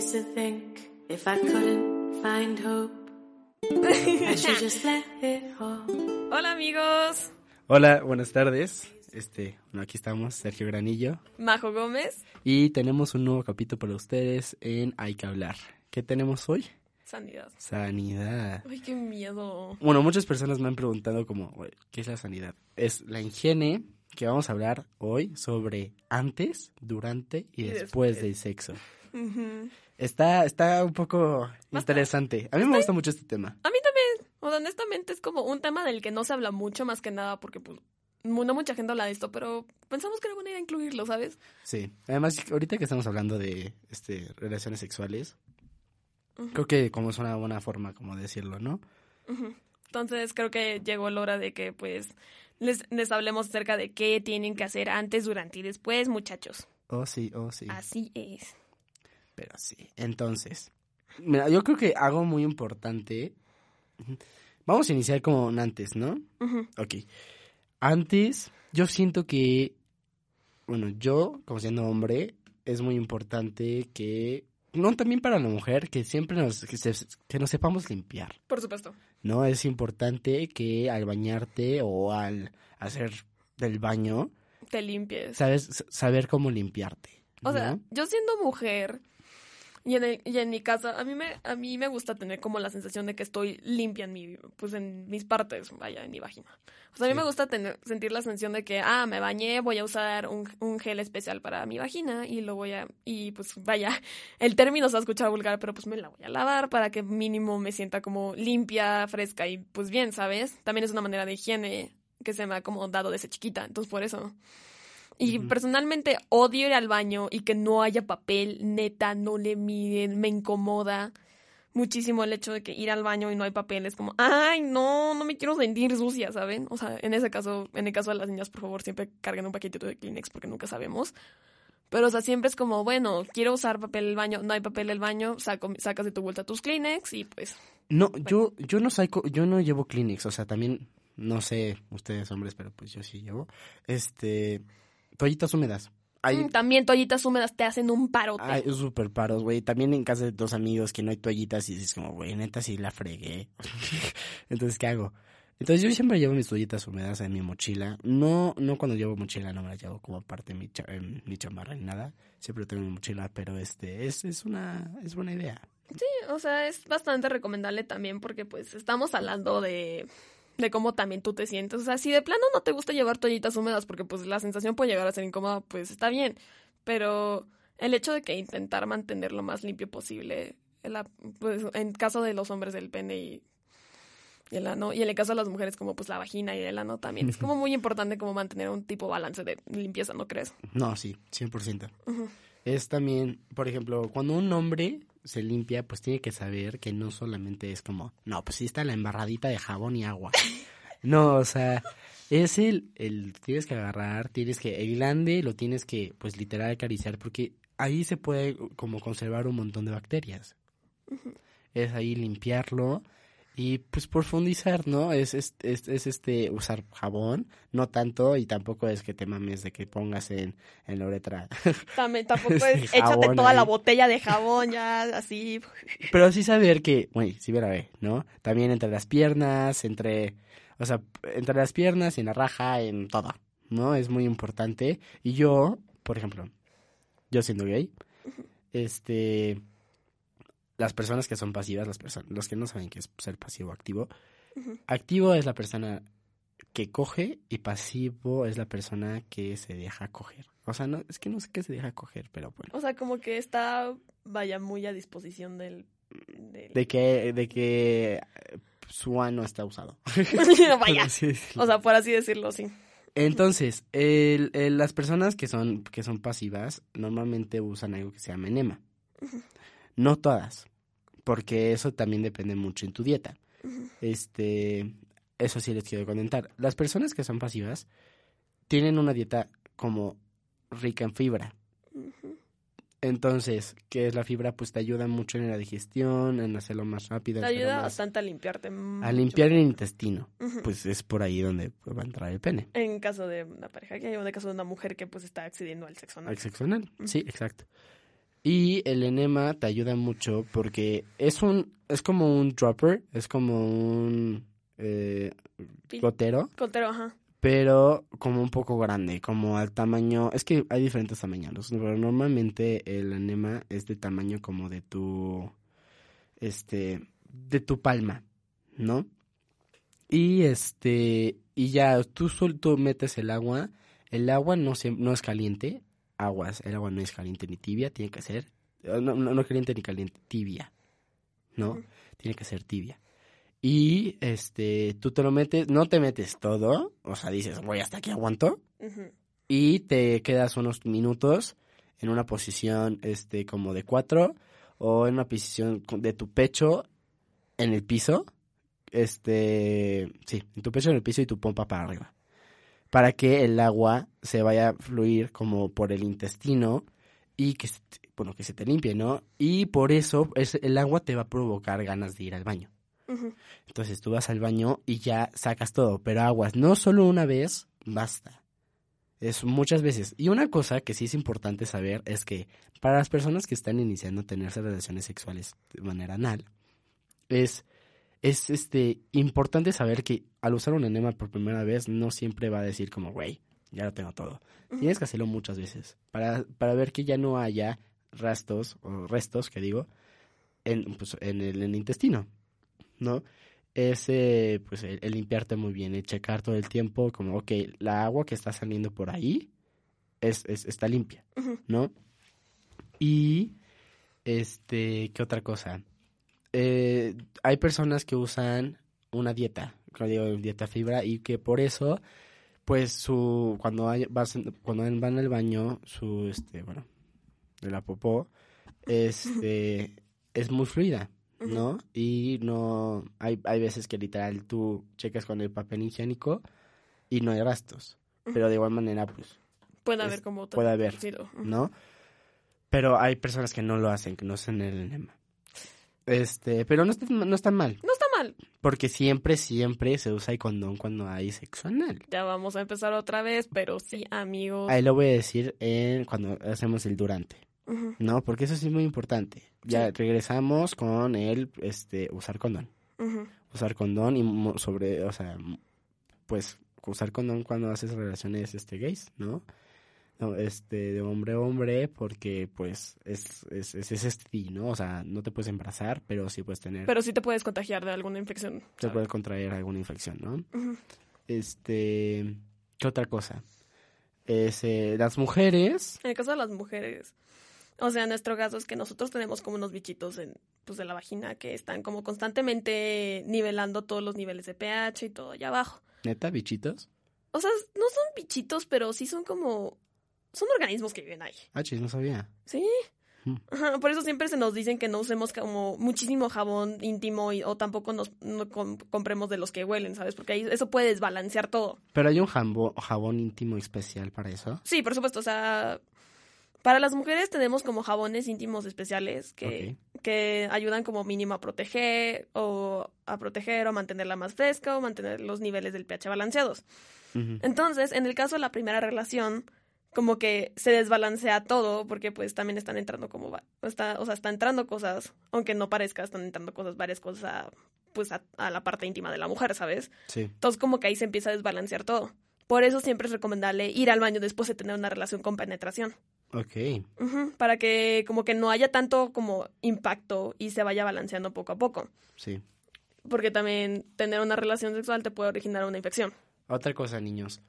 used to think if I couldn't find hope, I should just let it fall. Hola amigos, Hola, buenas tardes. Este, bueno, aquí estamos, Sergio Granillo. Majo Gómez, Y tenemos un nuevo capítulo para ustedes en Hay que hablar. ¿Qué tenemos hoy? Sanidad. Sanidad. Ay, qué miedo. Bueno, muchas personas me han preguntado como, "Güey, ¿qué es la sanidad? Es la higiene que vamos a hablar hoy sobre antes, durante y, Y después, después. del sexo. Ujú. Está, está un poco interesante. A mí me gusta mucho este tema. A mí también, o sea, honestamente es como un tema del que no se habla mucho más que nada porque pues no mucha gente habla de esto, pero pensamos que era buena idea incluirlo, ¿sabes? Sí. Además, ahorita que estamos hablando de este, relaciones sexuales, creo que como es una buena forma como de decirlo, ¿no? Entonces creo que llegó la hora de que pues les, les hablemos acerca de qué tienen que hacer antes, durante y después, muchachos. Oh, sí, oh, sí. Así es. Pero sí. Entonces, mira, yo creo que algo muy importante. Vamos a iniciar con antes, ¿no? Ujú. Ok. Antes, yo siento que, bueno, yo, como siendo hombre, es muy importante que, no también para la mujer, que siempre nos, que, se- que nos sepamos limpiar, Por supuesto. ¿no? Es importante que al bañarte o al hacer del baño, Te limpies. sabes, saber cómo limpiarte. O sea, yo siendo mujer y en, el- y en mi casa, a mí, me, a mí me gusta tener como la sensación de que estoy limpia en, mi, pues en mis partes, vaya, en mi vagina. O sea, a mí Sí. me gusta tener, sentir la sensación de que, ah, me bañé, voy a usar un, un gel especial para mi vagina y lo voy a, y pues vaya, el término se va a escuchar vulgar, pero pues me la voy a lavar para que mínimo me sienta como limpia, fresca y pues bien, ¿sabes? También es una manera de higiene que se me ha como dado desde chiquita, entonces por eso. Y personalmente odio ir al baño y que no haya papel, neta, no le miden, me incomoda muchísimo el hecho de que ir al baño y no hay papel es como, ay, no, no me quiero sentir sucia, ¿saben? O sea, en ese caso, en el caso de las niñas, por favor, siempre carguen un paquetito de Kleenex porque nunca sabemos. Pero, o sea, siempre es como, bueno, quiero usar papel el baño, no hay papel el baño, saco, sacas de tu vuelta tus Kleenex y pues, No, yo, yo no saco, yo no llevo Kleenex, o sea, también, no sé, ustedes hombres, pero pues yo sí llevo, este, toallitas húmedas. Hay, mm, también toallitas húmedas te hacen un parote. hay súper paros, güey, también en casa de dos amigos que no hay toallitas y dices como, güey, neta sí la fregué. Entonces, ¿qué hago? Entonces yo siempre llevo mis toallitas húmedas en mi mochila. No, no cuando llevo mochila, no me las llevo como parte de mi, cha- en mi chamarra ni nada. Siempre tengo mi mochila, pero este, es, es una, es buena idea. O sea, es bastante recomendable también porque pues estamos hablando de, de cómo también tú te sientes. O sea, si de plano no te gusta llevar toallitas húmedas porque pues la sensación puede llegar a ser incómoda, pues está bien. Pero el hecho de que intentar mantener lo más limpio posible, en la- pues, en caso de los hombres el pene y, y el ano, y en el caso de las mujeres como pues la vagina y el ano también, es como muy importante como mantener un tipo balance de limpieza, ¿no crees? No, sí, 100%. Ujú. Es también, por ejemplo, cuando un hombre se limpia, pues tiene que saber que no solamente es como, no, pues sí está la embarradita de jabón y agua. No, o sea, es el, el, tienes que agarrar, tienes que, el glande lo tienes que, pues literal acariciar, porque ahí se puede como conservar un montón de bacterias. Es ahí limpiarlo y pues profundizar, ¿no? Es, es, es, es, este, usar jabón, no tanto y tampoco es que te mames de que pongas en, en la uretra También, tampoco es échate toda la ahí. botella de jabón ya así. Pero sí saber que, güey, sí verá, ve, ¿no? También entre las piernas, entre, o sea, entre las piernas, en la raja, en todo, ¿no? Es muy importante. Y yo, por ejemplo, yo siendo gay, este, las personas que son pasivas, las personas, los que no saben qué es ser pasivo o activo, activo es la persona que coge y pasivo es la persona que se deja coger. O sea, no, es que no sé qué se deja coger, pero bueno. O sea, como que está, vaya, muy a disposición del... del- De que, de que eh, su ano está usado. vaya. O sea, por así decirlo, sí. Entonces, el- el- las personas que son, que son pasivas normalmente usan algo que se llama enema. No todas, porque eso también depende mucho en tu dieta. Este, eso sí les quiero comentar. Las personas que son pasivas tienen una dieta como rica en fibra. Entonces, ¿qué es la fibra? Pues te ayuda mucho en la digestión, en hacerlo más rápido. Te ayuda bastante a limpiarte. a limpiar el intestino. Pues es por ahí donde va a entrar el pene. En caso de una pareja que hay, o en caso de una mujer que pues está accediendo al sexo anal. Al sexo anal. Sí, exacto. Y el enema te ayuda mucho porque es un, es como un dropper, es como un eh, gotero, ajá. pero como un poco grande, como al tamaño, es que hay diferentes tamaños, pero normalmente el enema es de tamaño como de tu, este, de tu palma, ¿no? Y este, y ya tú tú metes el agua, el agua no, siem- no es caliente, aguas, el agua no es caliente ni tibia, tiene que ser, eh, no, no, no caliente ni caliente, tibia, ¿no? Tiene que ser tibia. Y este, tú te lo metes, no te metes todo, o sea, dices, voy hasta aquí aguanto, y te quedas unos minutos en una posición este como de cuatro o en una posición de tu pecho en el piso este sí en tu pecho en el piso y tu pompa para arriba para que el agua se vaya a fluir como por el intestino y que se te- bueno que se te limpie no y por eso es, el agua te va a provocar ganas de ir al baño entonces tú vas al baño y ya sacas todo, pero aguas, no solo una vez, basta. Es muchas veces. Y una cosa que sí es importante saber es que para las personas que están iniciando a tenerse relaciones sexuales de manera anal, es, es este, importante saber que al usar un enema por primera vez no siempre va a decir como, güey, ya lo tengo todo. Tienes que hacerlo muchas veces para, para ver que ya no haya rastros, o restos, que digo, en, pues, en, el, en el intestino. ¿no? Es eh, pues el, el limpiarte muy bien, el checar todo el tiempo, como, ok, la agua que está saliendo por ahí es, es- está limpia. ¿no? Y, este, ¿qué otra cosa? Eh, hay personas que usan una dieta, como digo, dieta fibra, y que por eso, pues, su, cuando, hay, vas cuando van al baño, su, este, bueno, de la popó, este, es muy fluida. ¿no? Y no, hay, hay veces que literal tú checas con el papel higiénico y no hay rastros. Pero de igual manera, pues, Puede Es- haber como... puede haber. ¿no? Pero hay personas que no lo hacen, que no usan el enema. Este, pero no está, no está mal, No está mal. porque siempre, siempre se usa el condón cuando hay sexo anal. Ya vamos a empezar otra vez, pero sí, amigos. Ahí lo voy a decir en, cuando hacemos el durante. ¿no? Porque eso sí es muy importante. Ya Sí. regresamos con el, este, usar condón. Usar condón y sobre, o sea, pues usar condón cuando haces relaciones este gays, ¿no? No, este, de hombre a hombre, porque pues es, es, es, es STD, ¿no? O sea, no te puedes embarazar, pero sí puedes tener, Pero sí te puedes contagiar de alguna infección. te puedes contraer alguna infección, ¿no? Este, ¿qué otra cosa? Es, eh, las mujeres, En el caso de las mujeres, o sea, nuestro caso es que nosotros tenemos como unos bichitos en, pues, de la vagina que están como constantemente nivelando todos los niveles de pH y todo allá abajo. neta, bichitos. O sea, no son bichitos, pero sí son como... Son organismos que viven ahí. Ah, chis, no sabía. Sí. Mm. Ajá, por eso siempre se nos dicen que no usemos como muchísimo jabón íntimo y, o tampoco nos no com- compremos de los que huelen, ¿sabes? Porque ahí eso puede desbalancear todo. Pero hay un jabón, jabón íntimo especial para eso. Sí, por supuesto, o sea, para las mujeres tenemos como jabones íntimos especiales que, que ayudan como mínimo a proteger o a proteger o mantenerla más fresca o mantener los niveles del pH balanceados. Entonces, en el caso de la primera relación, como que se desbalancea todo porque pues también están entrando como va- está, o sea, está entrando cosas, aunque no parezca, están entrando cosas, varias cosas a, pues a, a la parte íntima de la mujer, ¿sabes? Sí. Entonces como que ahí se empieza a desbalancear todo. Por eso siempre es recomendable ir al baño después de tener una relación con penetración. Ok. Para que como que no haya tanto como impacto y se vaya balanceando poco a poco. Sí. Porque también tener una relación sexual te puede originar una infección. Otra cosa, niños.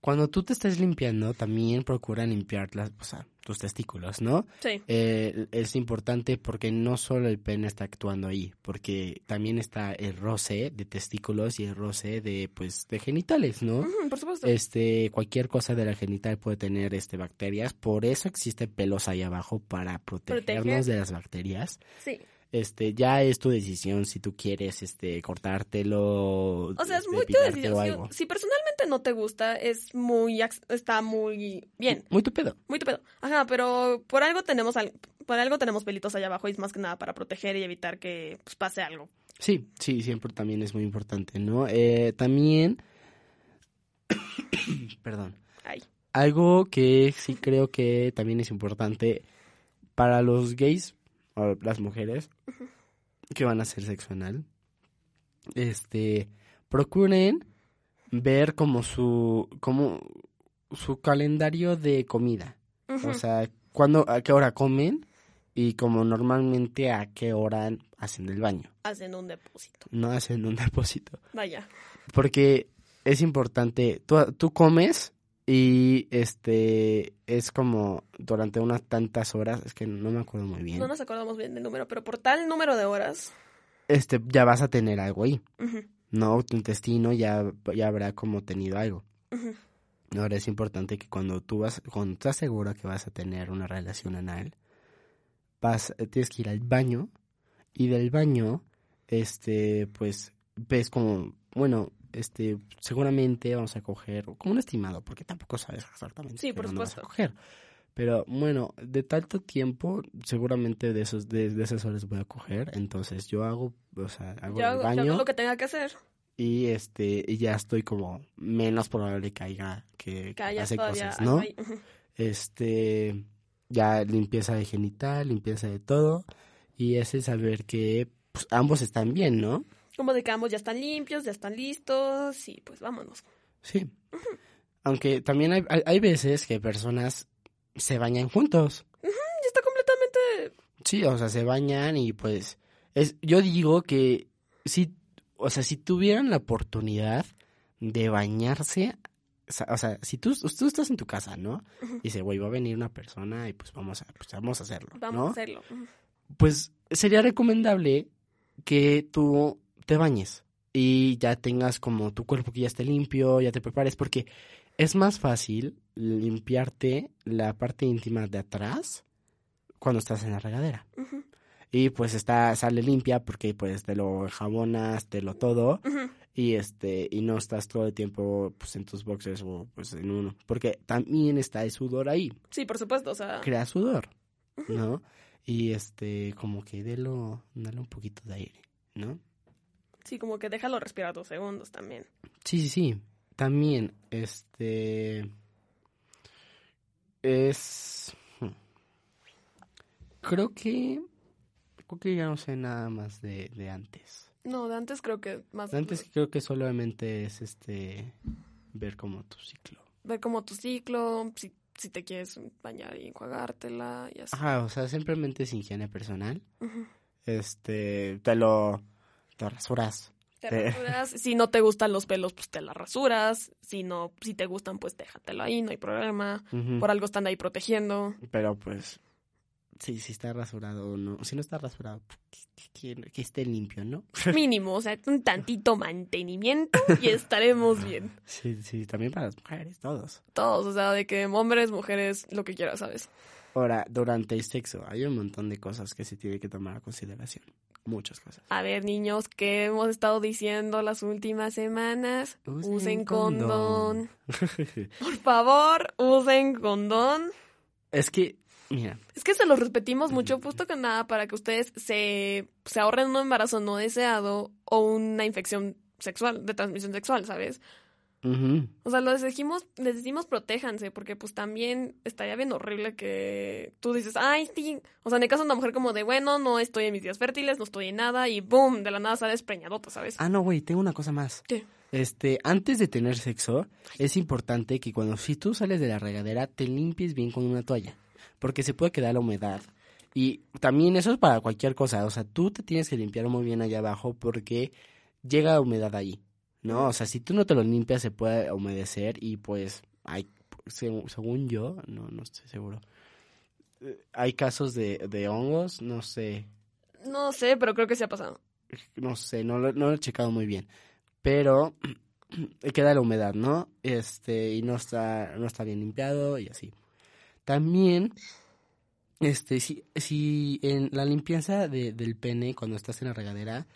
Cuando tú te estés limpiando, también procura limpiar las, o sea, tus testículos, ¿no? Sí. Eh, es importante porque no solo el pene está actuando ahí, porque también está el roce de testículos y el roce de, pues, de genitales, ¿no? Por supuesto. Este, cualquier cosa de la genital puede tener, este, bacterias, por eso existen pelos ahí abajo para protegernos Proteger. de las bacterias. Sí. Este, ya es tu decisión si tú quieres, este, cortártelo. O sea, es este, muy tu decisión. Si- personalmente no te gusta, es muy, está muy bien, Muy tu pedo. muy tu pedo. Ajá, pero por algo tenemos, al- por algo tenemos pelitos allá abajo y es más que nada para proteger y evitar que pues, pase algo. Sí, sí, siempre también es muy importante, ¿no? Eh, también, perdón, Ay. algo que sí creo que también es importante para los gays o las mujeres que van a hacer sexo anal, este, procuren ver como su, como su calendario de comida. O sea, cuándo, a qué hora comen y como normalmente a qué hora hacen el baño. Hacen un depósito. No hacen un depósito. Vaya. Porque es importante, tú, tú comes y este es como durante unas tantas horas, es que no me acuerdo muy bien, No nos acordamos bien del número, pero por tal número de horas. este ya vas a tener algo ahí, ¿no? Tu intestino ya, ya habrá como tenido algo. ujú. Ahora es importante que cuando tú vas, cuando estás segura que vas a tener una relación anal, vas, tienes que ir al baño y del baño, este, pues, ves como, bueno, este, seguramente vamos a coger, como un estimado, porque tampoco sabes exactamente Sí, por vas a supuesto. coger. Pero bueno, de tanto tiempo, seguramente de esos, de, de esas horas voy a coger, entonces yo hago, o sea, hago Yo el hago, yo baño hago lo que tenga que hacer. y este, y ya estoy como menos probable que haya que, Que haya hace cosas, ¿no? Este, ya limpieza de genital, limpieza de todo, y ese saber que pues, ambos están bien, ¿no? Como de que ambos ya están limpios, ya están listos y pues vámonos. Sí. Aunque también hay, hay, hay veces que personas se bañan juntos. Y está completamente... Sí, o sea, se bañan y pues es yo digo que si o sea, si tuvieran la oportunidad de bañarse, o sea, si tú, tú estás en tu casa, ¿no? Y dice, güey, va a venir una persona y pues vamos a pues vamos a hacerlo, Vamos ¿no? a hacerlo. Pues sería recomendable que tú te bañes y ya tengas como tu cuerpo que ya esté limpio, ya te prepares porque es más fácil limpiarte la parte íntima de atrás cuando estás en la regadera. Y pues está, sale limpia porque pues te lo jabonas, te lo todo. Y este, y no estás todo el tiempo pues en tus boxers o pues en uno. Porque también está el sudor ahí. Sí, por supuesto, o sea... Crea sudor, ¿no? Y este, como que délo, dale un poquito de aire, ¿no? Sí, como que déjalo respirar dos segundos también. Sí, sí, sí. También, este. Es. hmm. Creo que. Creo que ya no sé nada más de, de antes. No, de antes creo que más... De antes creo que solamente es este. Ver como tu ciclo. Ver como tu ciclo, si, si te quieres bañar y enjuagártela y así. Ajá, o sea, simplemente es higiene personal. Este. Te lo. Te rasuras. Te Sí. rasuras. Si no te gustan los pelos, pues te la rasuras. Si no, si te gustan, pues déjatelo ahí, no hay problema. Por algo están ahí protegiendo. Pero pues. Sí, si está rasurado o no. Si no está rasurado, pues, que, que- que esté limpio, ¿no? Mínimo, o sea, un tantito mantenimiento y estaremos bien. Sí, sí, también para las mujeres, todos. Todos, o sea, de que hombres, mujeres, lo que quieras, ¿sabes? Ahora, durante el sexo hay un montón de cosas que se tiene que tomar a consideración. Muchas cosas. A ver, niños, ¿qué hemos estado diciendo las últimas semanas? Usen, condón. Por favor, usen condón. es que, mira, Es que se los repetimos mucho, justo que nada, para que ustedes se, se ahorren un embarazo no deseado o una infección sexual, de transmisión sexual, ¿sabes? O sea, les decimos, les decimos protéjanse, porque pues también estaría bien horrible que tú dices, ay, sí. O sea, en el caso de una mujer como de, bueno, no estoy en mis días fértiles, no estoy en nada, y boom, de la nada sales preñadota, ¿sabes? Ah, no, güey, tengo una cosa más. ¿Qué? Este, antes de tener sexo, es importante que cuando si tú sales de la regadera, te limpies bien con una toalla. Porque se puede quedar la humedad. Y también eso es para cualquier cosa. O sea, tú te tienes que limpiar muy bien allá abajo porque llega humedad ahí. ¿No? O sea, si tú no te lo limpias, se puede humedecer y pues hay, según, yo, no, no estoy seguro. eh, Hay casos de, de hongos, no sé, No sé, pero creo que se ha pasado. no sé, no lo, no lo he checado muy bien. Pero queda la humedad, ¿no? Este, y no está, no está bien limpiado y así. También, este, si, si en la limpieza de- del pene cuando estás en la regadera,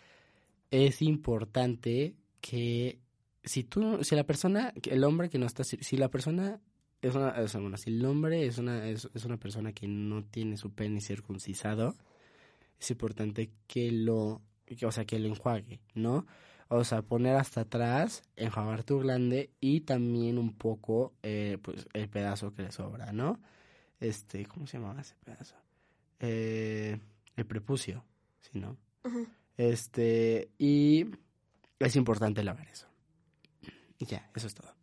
es importante que si tú, si la persona, el hombre que no está, si, si la persona es una, o sea, bueno, si el hombre es una, es, es una persona que no tiene su pene circuncisado, es importante que lo, que, o sea, que lo enjuague, ¿no? O sea, poner hasta atrás, enjuagar tu glande y también un poco, eh, pues, el pedazo que le sobra, ¿no? Este, ¿cómo se llamaba ese pedazo? eh, el prepucio, ¿sí, no? Este, y es importante lavar eso. Y ya, eso es todo.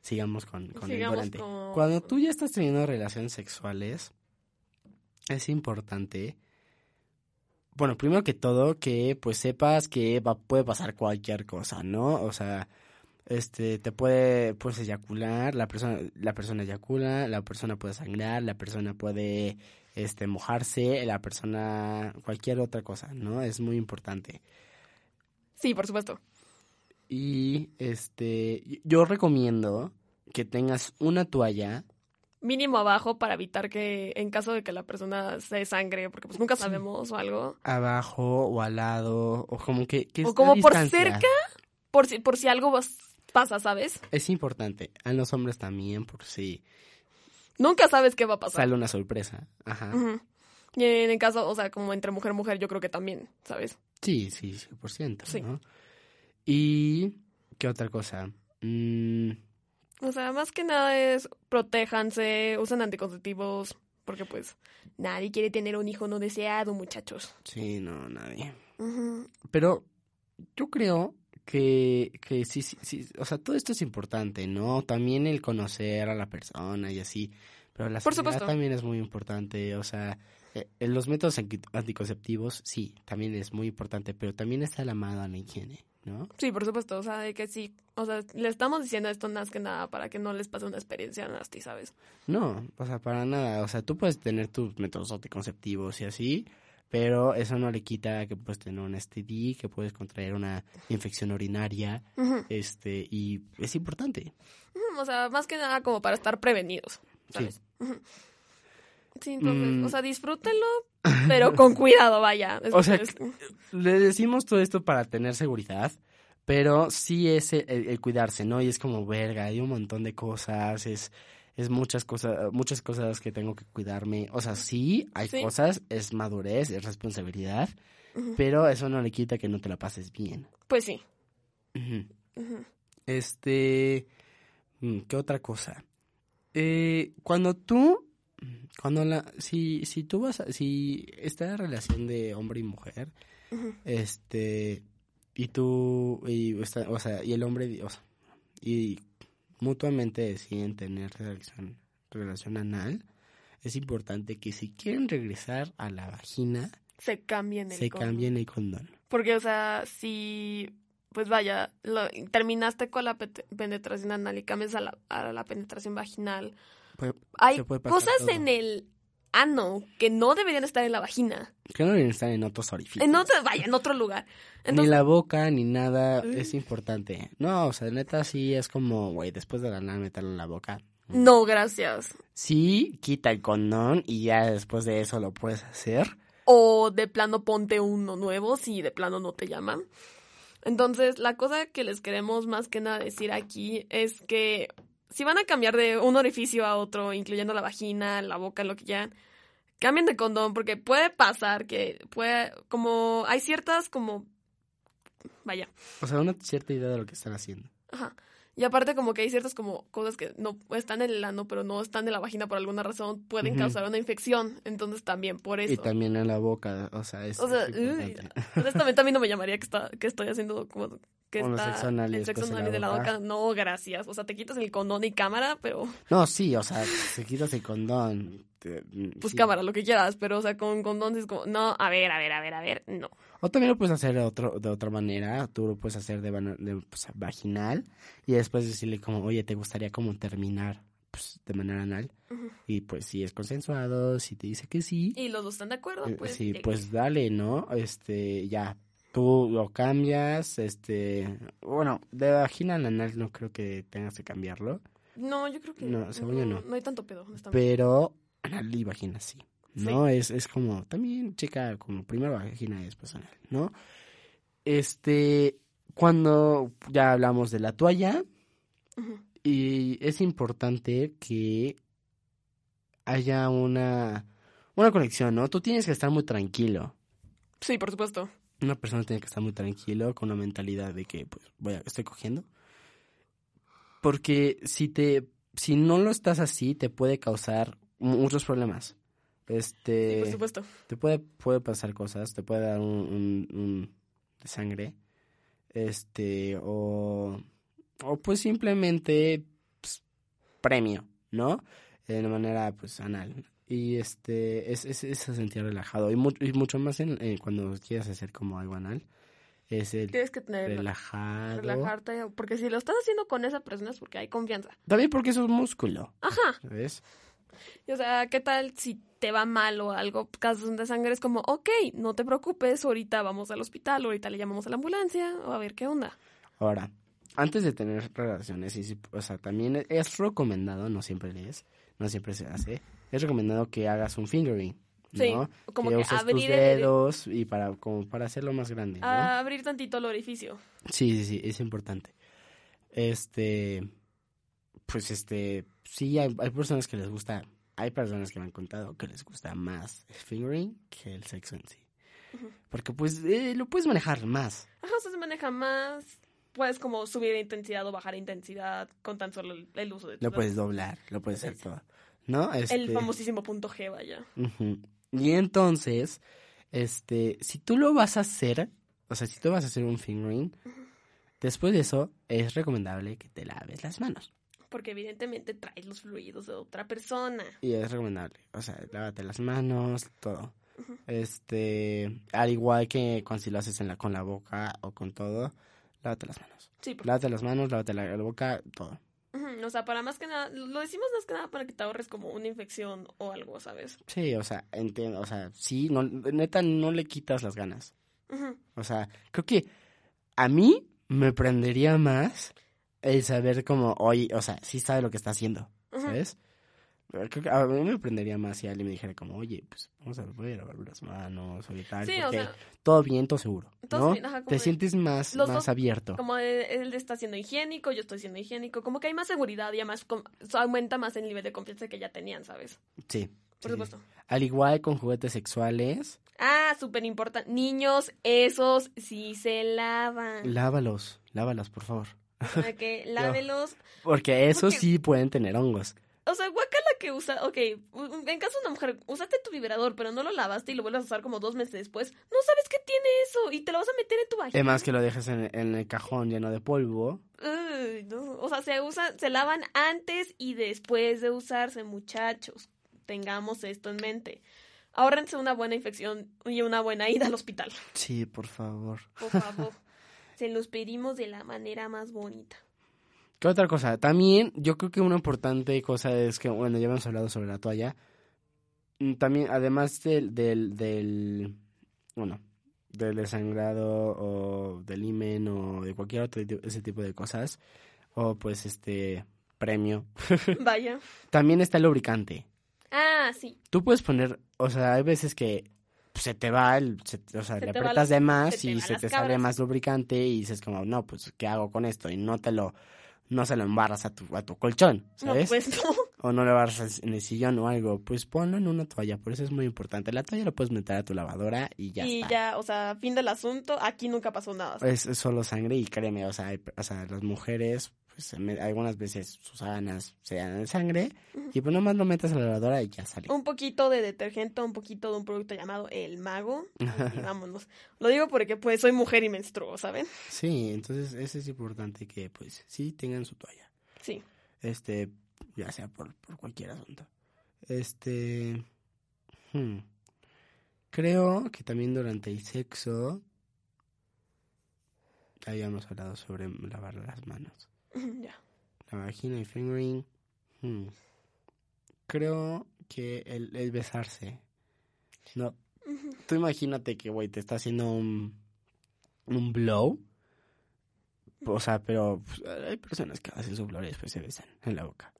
Sigamos con, con el volante. con- Cuando tú ya estás teniendo relaciones sexuales, es importante, bueno, primero que todo, que pues sepas que va, puede pasar cualquier cosa, ¿no? O sea, este, te puede, puedes eyacular, la persona, la persona eyacula, la persona puede sangrar, la persona puede, este, mojarse, la persona, cualquier otra cosa, ¿no? Es muy importante. Sí, por supuesto. Y, este, yo recomiendo que tengas una toalla Mínimo abajo para evitar que en caso de que la persona se sangre, porque pues nunca sabemos o algo. abajo o al lado, o como que, que O como por cerca. Por si, por si algo pasa, ¿sabes? Es importante. A los hombres también, por si Nunca sabes qué va a pasar. sale una sorpresa. Ajá. Ujú. Y en el caso, o sea, como entre mujer y mujer, yo creo que también, ¿sabes? Sí, sí, 100%. Sí. ¿no? Y, ¿qué otra cosa? Mm, O sea, más que nada es protéjanse, usen anticonceptivos, porque pues nadie quiere tener un hijo no deseado, muchachos. sí, no, nadie. Pero yo creo que, que sí, sí, sí, o sea, todo esto es importante, ¿no? También el conocer a la persona y así. Pero la Por supuesto. también es muy importante, o sea, eh, en los métodos anti- anticonceptivos, sí, también es muy importante, pero también está la mano a la higiene, ¿no? Sí, por supuesto, o sea, de que sí, o sea, le estamos diciendo esto más que nada para que no les pase una experiencia nasty, ¿sabes? No, o sea, para nada. O sea, tú puedes tener tus métodos anticonceptivos y así, pero eso no le quita que puedes tener un STD, que puedes contraer una infección urinaria, este, y es importante. O sea, más que nada como para estar prevenidos, ¿sabes? Ujú. Sí, entonces, Mm. o sea, disfrútenlo, pero con cuidado, vaya. O sea, Le decimos todo esto para tener seguridad, pero sí es el, el- el cuidarse, ¿no? Y es como, verga, hay un montón de cosas, es, es muchas cosas, muchas cosas que tengo que cuidarme. O sea, sí, hay Sí. cosas, es madurez, es responsabilidad, pero eso no le quita que no te la pases bien. Pues sí. Este, mm, ¿qué otra cosa? Eh, cuando tú, cuando la, si, si tú vas, a- si está la relación de hombre y mujer, este, y tú, y, está- o sea, y el hombre, o sea, y mutuamente deciden tener relación, relación anal, es importante que si quieren regresar a la vagina, Se cambien el se condón. cambien el condón. Porque, o sea, si, pues vaya, lo- terminaste con la penetración anal y cambias a la, a la penetración vaginal, Puede- hay cosas todo. en el ano que no deberían estar en la vagina. que no deben estar en otros orificios. En otro, vaya, en otro lugar. ni la boca, ni nada, Mm. es importante. No, o sea, neta sí es como, güey, después de la nada meterlo en la boca. no, gracias. Sí, quita el condón y ya después de eso lo puedes hacer. O de plano ponte uno nuevo si de plano no te llaman. Entonces, la cosa que les queremos más que nada decir aquí es que si van a cambiar de un orificio a otro, incluyendo la vagina, la boca, lo que ya, cambien de condón porque puede pasar que puede, como hay ciertas como, vaya, O sea, una cierta idea de lo que están haciendo. Ajá. Y aparte como que hay ciertas como cosas que no están en el ano, pero no están en la vagina por alguna razón, pueden causar una infección. Entonces también por eso. Y también en la boca, o sea, es, O sea, uy, honestamente a mí no me llamaría que, está, que estoy haciendo como que Con los está sexo y el sexo después en anal de la boca. No, gracias. O sea, te quitas el condón y cámara, pero No, sí, o sea, se quitas el condón. te- pues sí. cámara, lo que quieras. Pero, o sea, con condón es como, no, a ver, a ver, a ver, a ver, no. O también lo puedes hacer de, otro, de otra manera. Tú lo puedes hacer de, de, pues, vaginal y después decirle como, oye, ¿te gustaría como terminar pues, de manera anal? Y pues si es consensuado, si te dice que sí, Y los dos están de acuerdo, eh, pues. sí, pues dale, ¿no? Este, ya, tú lo cambias, este, bueno, de vagina a anal no creo que tengas que cambiarlo, No, yo creo que. No, según yo no. No hay tanto pedo, pero anal y vagina sí. Sí. ¿no? Es, es como, también checa como primero vagina y después anal, ¿no? Este, cuando ya hablamos de la toalla, y es importante que haya una, una conexión, ¿no? Tú tienes que estar muy tranquilo. Sí, por supuesto. Una persona tiene que estar muy tranquilo, con una mentalidad de que, pues, voy a, estoy cogiendo. Porque si te, si no lo estás así, te puede causar muchos problemas. Este, Sí, por supuesto. te puede, puede pasar cosas, te puede dar un, un, un de sangre, este, o, o pues simplemente pues, premio, ¿no? De una manera, pues, anal. Y este, es, es, es sentir relajado. Y, mu- y mucho más en, eh, cuando quieras hacer como algo anal, es el Tienes que tener relajado. relajarte, porque si lo estás haciendo con esa persona es porque hay confianza. También porque eso es músculo, Ajá. Y, o sea, ¿qué tal si te va mal o algo, casos de sangre? Es como, ok, no te preocupes, ahorita vamos al hospital, ahorita le llamamos a la ambulancia, o a ver qué onda. Ahora, antes de tener relaciones, y si- o sea, también es recomendado, no siempre es, no siempre se hace, es recomendado que hagas un fingering, Sí, ¿no? como que que uses tus abrir el- dedos y para, como para hacerlo más grande, ¿no? A abrir tantito el orificio. Sí, sí, sí, es importante. Este, pues este, sí, hay, hay personas que les gusta, hay personas que me han contado que les gusta más el fingering que el sexo en sí. Porque pues eh, lo puedes manejar más. Ajá, o sea, se maneja más. Puedes como subir intensidad o bajar intensidad con tan solo el, el uso de tus Lo puedes doblar, lo puedes hacer todo. ¿No? Este, El famosísimo punto G, vaya. Y entonces, este, si tú lo vas a hacer, o sea, si tú vas a hacer un fingering, después de eso es recomendable que te laves las manos. Porque evidentemente traes los fluidos de otra persona. Y es recomendable, o sea, lávate las manos, todo. Este, al igual que cuando si lo haces en la, con la boca o con todo, lávate las manos. Sí, por- Lávate las manos, lávate la, la boca, todo. O sea, para más que nada, lo decimos más que nada para que te ahorres como una infección o algo, ¿sabes? Sí, o sea, entiendo, o sea, sí, no, neta, no le quitas las ganas. O sea, creo que a mí me prendería más el saber como, oye, o sea, sí sabe lo que está haciendo. ¿sabes? Creo que a mí me prendería más si alguien me dijera como, oye, pues vamos a, voy a lavar las manos o y tal, Sí, o sea, todo bien, todo seguro, todo ¿no? bien, ajá, Te sientes más, los más dos abierto. como él está siendo higiénico, yo estoy siendo higiénico, como que hay más seguridad y además aumenta más el nivel de confianza que ya tenían, ¿sabes? Sí. Por sí, supuesto. Al igual con juguetes sexuales, Ah, súper importante. Niños, esos sí se lavan. lávalos, lávalos, por favor. Para que lávelos. Porque esos Porque- sí pueden tener hongos. O sea, guacala que usa. Ok, en caso de una mujer, usaste tu vibrador, pero no lo lavaste y lo vuelves a usar como dos meses después. No sabes qué tiene eso y te lo vas a meter en tu vagina. Además que lo dejas en, en el cajón lleno de polvo. No. O sea, se usa, se lavan antes y después de usarse, muchachos. Tengamos esto en mente. Ahórrense una buena infección y una buena ida al hospital. Sí, por favor. Por favor. se los pedimos de la manera más bonita. ¿Qué otra cosa? También yo creo que una importante cosa es que, bueno, ya hemos hablado sobre la toalla. Mm, También, además del, del, del bueno, del desangrado o del himen o de cualquier otro ese tipo de cosas, o pues este premio, Vaya. también está el lubricante. Ah, sí. Tú puedes poner, o sea, hay veces que se te va el, se- o sea, Se le apretas la- de más se y se te sale más lubricante y dices como, no, pues, ¿qué hago con esto? Y no te lo, no se lo embarras a tu, a tu colchón, No, ¿sabes? pues no. O no lo embarras en el sillón o algo, pues ponlo en una toalla, por eso es muy importante. La toalla la puedes meter a tu lavadora y ya y está. ya, o sea, fin del asunto. Aquí nunca pasó nada. Es, es solo sangre y créeme, o sea, hay- o sea las mujeres, pues algunas veces sus sábanas se dan de sangre y pues nomás lo metes a la lavadora y ya sale. Un poquito de detergente, un poquito de un producto llamado El Mago. Y vámonos. Lo digo porque pues soy mujer y menstruo, ¿saben? Sí, entonces eso es importante que pues sí tengan su toalla. Sí. Este, ya sea por, por cualquier asunto. Este, hmm, creo que también durante el sexo habíamos hablado sobre lavar las manos. Ya. La vagina y fingering. hmm, Creo que el, el besarse. No. Tú imagínate que, güey, te está haciendo un, un blow. O sea, pero pues, hay personas que hacen su blow y después se besan en la boca.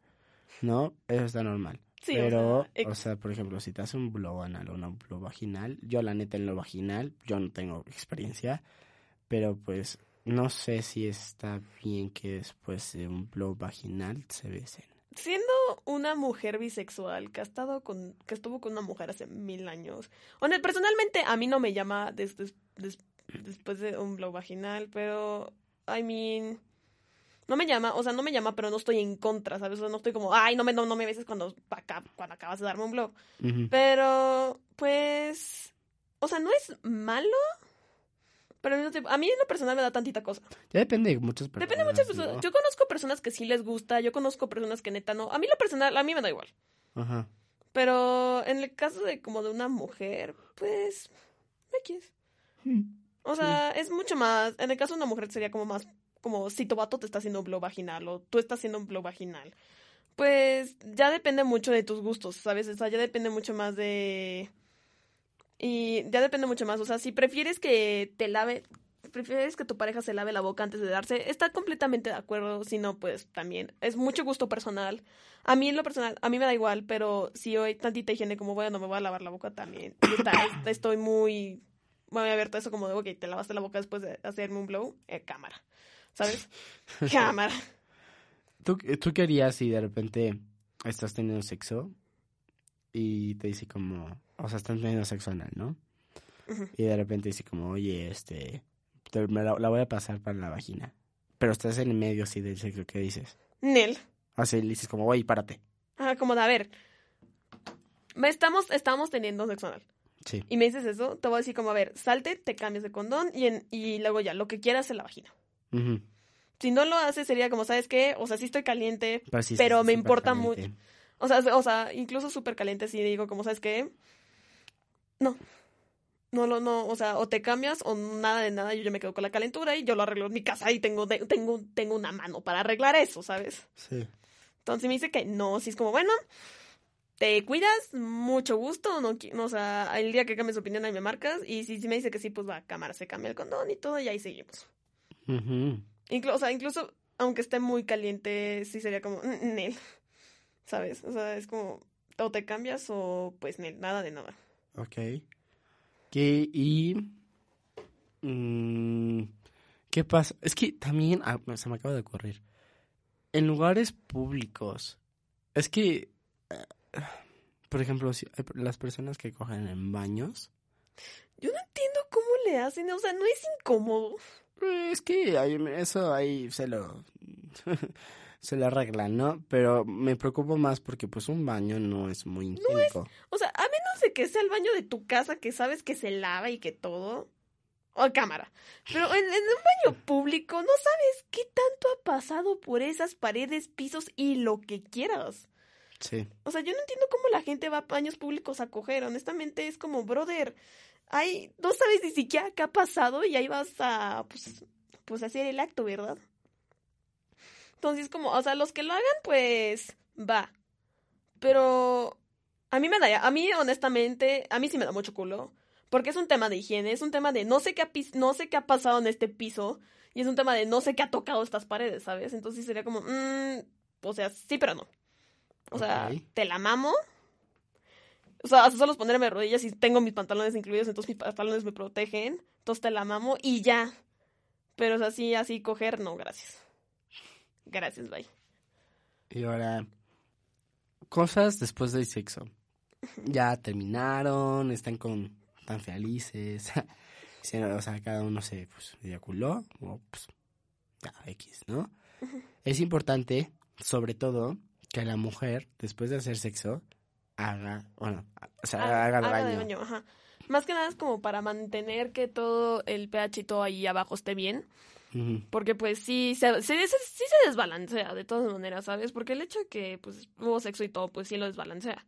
¿No? Eso está normal. Sí, o pero, sea, ex- o sea, por ejemplo, si te hace un blow anal o un blow vaginal, yo la neta en lo vaginal, yo no tengo experiencia, pero pues no sé si está bien que después de un blow vaginal se besen. Siendo una mujer bisexual que ha estado con, que estuvo con una mujer hace mil años. Bueno, personalmente a mí no me llama des- des- des- después de un blow vaginal, pero I mean, No me llama, o sea, no me llama, pero no estoy en contra, ¿sabes? O sea, no estoy como, ay, no me, no, no me beses cuando, cuando acabas de darme un blow. Ujú. Pero, pues, o sea, no es malo, pero al mismo tiempo, a mí en lo personal me da tantita cosa. Ya depende de muchas personas. Depende de muchas personas. ¿no? Yo conozco personas que sí les gusta, yo conozco personas que neta no. A mí lo personal, a mí me da igual. Ajá. Pero en el caso de como de una mujer, pues, me quieres. O sea, es mucho más. En el caso de una mujer sería como más. Como si tu vato te está haciendo un blow vaginal o tú estás haciendo un blow vaginal. Pues ya depende mucho de tus gustos, ¿sabes? O sea, ya depende mucho más de. Y ya depende mucho más. O sea, si prefieres que te lave. Prefieres que tu pareja se lave la boca antes de darse, está completamente de acuerdo. Si no, pues también. Es mucho gusto personal. A mí en lo personal, a mí me da igual, pero si hoy tantita higiene como, bueno, me voy a lavar la boca también. Está- estoy muy, muy abierta a eso como de, ok, te lavaste la boca después de hacerme un blow, eh, cámara. ¿Sabes? cámara. ¿Tú, ¿Tú qué harías si de repente estás teniendo sexo y te dice como, o sea, están teniendo sexo anal, ¿no? Y de repente dice como, oye, este, te- me la, la voy a pasar para la vagina. Pero estás en el medio así del sexo, ¿qué dices? Nel. Así le dices como, oye, párate. Ah, como de, a ver. Estamos, estamos teniendo sexo anal. Sí. Y me dices eso, te voy a decir como, a ver, salte, te cambias de condón y, en, y luego ya, lo que quieras en la vagina. Si no lo haces, sería como, ¿sabes qué? O sea, sí estoy caliente, Pero, sí, Pero sí, me importa caliente. O sea, o sea, incluso súper caliente si digo, como, ¿sabes qué? No. No, no, no, o sea, o te cambias o nada de nada, yo ya me quedo con la calentura y yo lo arreglo en mi casa y tengo, tengo, tengo una mano para arreglar eso, ¿sabes? Sí. Entonces me dice que no, si es como, bueno, te cuidas, mucho gusto, no, no, o sea, el día que cambies opinión ahí me marcas y si, si me dice que sí, pues va a cámara, se cambia el condón y todo y ahí seguimos. Inclu- o sea, incluso aunque esté muy caliente, sí sería como, "Mm, Nel, ¿sabes? O sea, es como, o te cambias o pues Nel, nada de nada. Ok. ¿Qué, y... mm, ¿Qué pasa? Es que también, ah, se me acaba de ocurrir. En lugares públicos, es que, eh, por ejemplo, si hay per- las personas que cogen en baños, Yo no entiendo cómo le hacen, o sea, no es incómodo. eh, es que hay- eso ahí se lo... se lo arreglan, ¿no? Pero me preocupo más porque pues un baño no es muy higiénico. O sea, a menos de que sea el baño de tu casa que sabes que se lava y que todo. O cámara. Pero en, en un baño público no sabes qué tanto ha pasado por esas paredes, pisos y lo que quieras. Sí. O sea, yo no entiendo cómo la gente va a baños públicos a coger. Honestamente, es como, brother, hay, no sabes ni siquiera qué ha pasado y ahí vas a, pues, pues hacer el acto, ¿verdad? Entonces, como, o sea, los que lo hagan, pues, va. Pero a mí me da, a mí honestamente, a mí sí me da mucho culo. Porque es un tema de higiene, es un tema de no sé qué ha, no sé qué ha pasado en este piso. Y es un tema de no sé qué ha tocado estas paredes, ¿sabes? Entonces sería como, mm, o sea, sí, pero no. O sea, te la mamo. O sea, hasta solo es ponerme rodillas y tengo mis pantalones incluidos, entonces mis pantalones me protegen. Entonces te la mamo y ya. Pero o sea, así, así coger, no, gracias. Gracias, bye. Y ahora, cosas después del sexo. Ya terminaron, están con tan felices. O sea, cada uno se pues, eyaculó, o pues, ya, X, ¿no? Es importante, sobre todo, que la mujer, después de hacer sexo, haga, bueno, o sea, haga, haga de baño. baño, ajá. Más que nada es como para mantener que todo el pH y todo ahí abajo esté bien. Porque pues sí se, se- se- sí se desbalancea de todas maneras, ¿sabes? Porque el hecho de que pues hubo sexo y todo, pues sí lo desbalancea.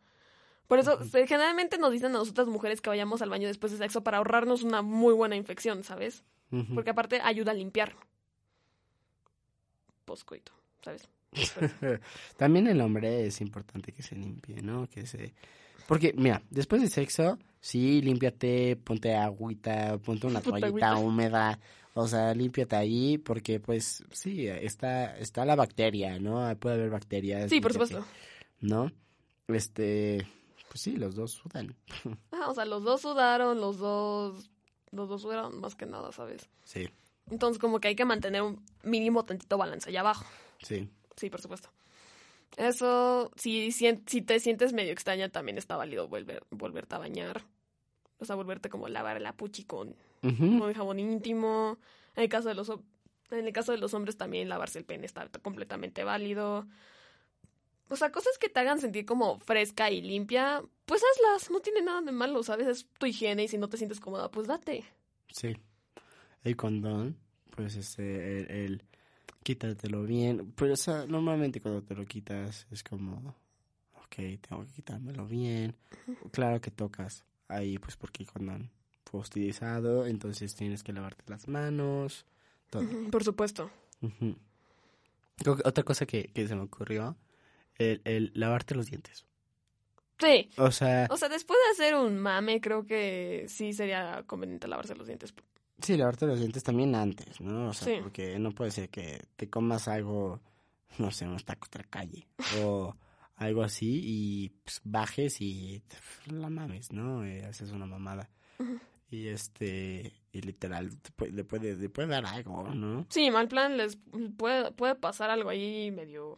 Por eso se- generalmente nos dicen a nosotras mujeres que vayamos al baño después de sexo para ahorrarnos una muy buena infección, ¿sabes? Porque aparte ayuda a limpiar. Poscoito, ¿sabes? También el hombre es importante que se limpie, ¿no? Que se... Porque, mira, después del sexo, sí, límpiate, ponte agüita, ponte una toallita agüita. húmeda, o sea, límpiate ahí, porque, pues, sí, está, está la bacteria, ¿no? Puede haber bacterias. Sí, por supuesto. ¿No? Este, pues sí, los dos sudan. Ah, o sea, los dos sudaron, los dos... Los dos sudaron más que nada, ¿sabes? Sí, Entonces como que hay que mantener un mínimo tantito balance allá abajo. sí. Sí, por supuesto. Eso, si, si te sientes medio extraña, también está válido volver, volverte a bañar. O sea, volverte como a lavar la puchi con, Ujú. con jabón íntimo. En el caso de los... En el caso de los hombres también lavarse el pene está completamente válido. O sea, cosas que te hagan sentir como fresca y limpia, pues hazlas, no tiene nada de malo, ¿sabes? Es tu higiene y si no te sientes cómoda, pues date. Sí. El condón, pues este, el, el quítatelo bien. Pero, o sea, normalmente cuando te lo quitas es como, ok, tengo que quitármelo bien. Claro que tocas ahí, pues porque condón fue utilizado, entonces tienes que lavarte las manos, todo. Por supuesto. Otra cosa que, que se me ocurrió, el, el lavarte los dientes. Sí. O sea, O sea, después de hacer un mame, creo que sí sería conveniente lavarse los dientes. Sí, lavarte los dientes también antes, ¿no? O sea, Sí. porque no puede ser que te comas algo, no sé, unos tacos de la calle o algo así y pues, bajes y la mames, ¿no? Eh, haces una mamada. Y este, y literal, te puede, le, puede, le puede dar algo, ¿no? Sí, mal plan, les puede, puede pasar algo ahí medio,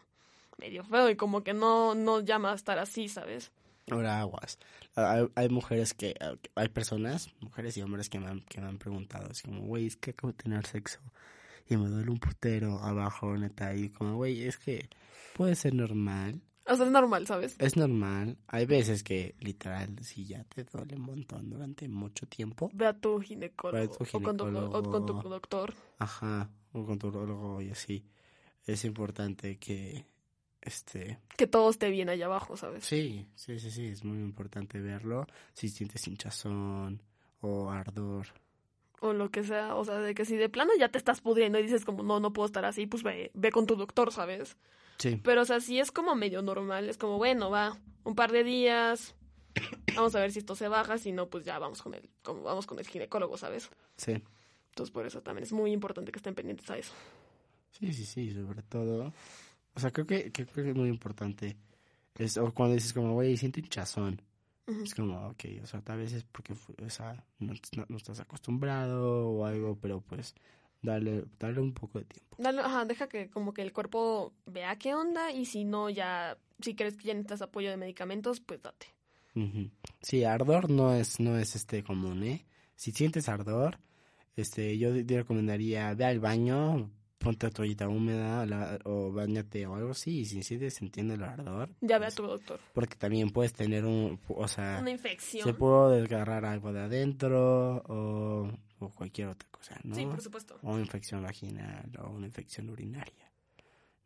medio feo y como que no, no llama a estar así, ¿sabes? Ahora aguas. Hay, hay mujeres que, hay personas, mujeres y hombres que me han, que me han preguntado, es como, güey, es que acabo de tener sexo y me duele un putero abajo, neta, y como, güey, es que puede ser normal, O sea, es normal, ¿sabes? es normal. Hay veces que, literal, si ya te duele un montón durante mucho tiempo, Ve a tu ginecólogo, a tu O, con tu, o con tu ginecólogo. doctor. ajá, o con tu urologo y así, es importante que, este, Que todo esté bien allá abajo, ¿sabes? Sí, sí, sí, sí, es muy importante verlo. Si sientes hinchazón o ardor. O lo que sea, o sea, de que si de plano ya te estás pudriendo y dices como, no, no puedo estar así, pues ve, ve con tu doctor, ¿sabes? Sí, Pero, o sea, si es como medio normal, es como, bueno, va, un par de días, vamos a ver si esto se baja, si no, pues ya vamos con el, como vamos con el ginecólogo, ¿sabes? sí, Entonces, por eso también es muy importante que estén pendientes a eso. sí, sí, sí, sobre todo. O sea, creo que, creo que es muy importante. Es, o cuando dices como, güey, siento hinchazón. Ujú. Es como, ok, o sea, tal vez es porque o sea, no, no- no estás acostumbrado o algo, pero pues dale, dale un poco de tiempo. Dale, ajá, deja que como que el cuerpo vea qué onda y si no, ya, si crees que ya necesitas apoyo de medicamentos, pues date. Ujú. Sí, ardor no es, no es este común, ¿eh? Si sientes ardor, este, yo te recomendaría, ve al baño, ponte toallita húmeda la- o bañate o algo así, y si sientes, sintiendo el ardor, Ya ve a pues, tu doctor. porque también puedes tener un, o sea, Una se infección. puede desgarrar algo de adentro o, o cualquier otra cosa, ¿no? Sí, por supuesto. o una infección vaginal o una infección urinaria,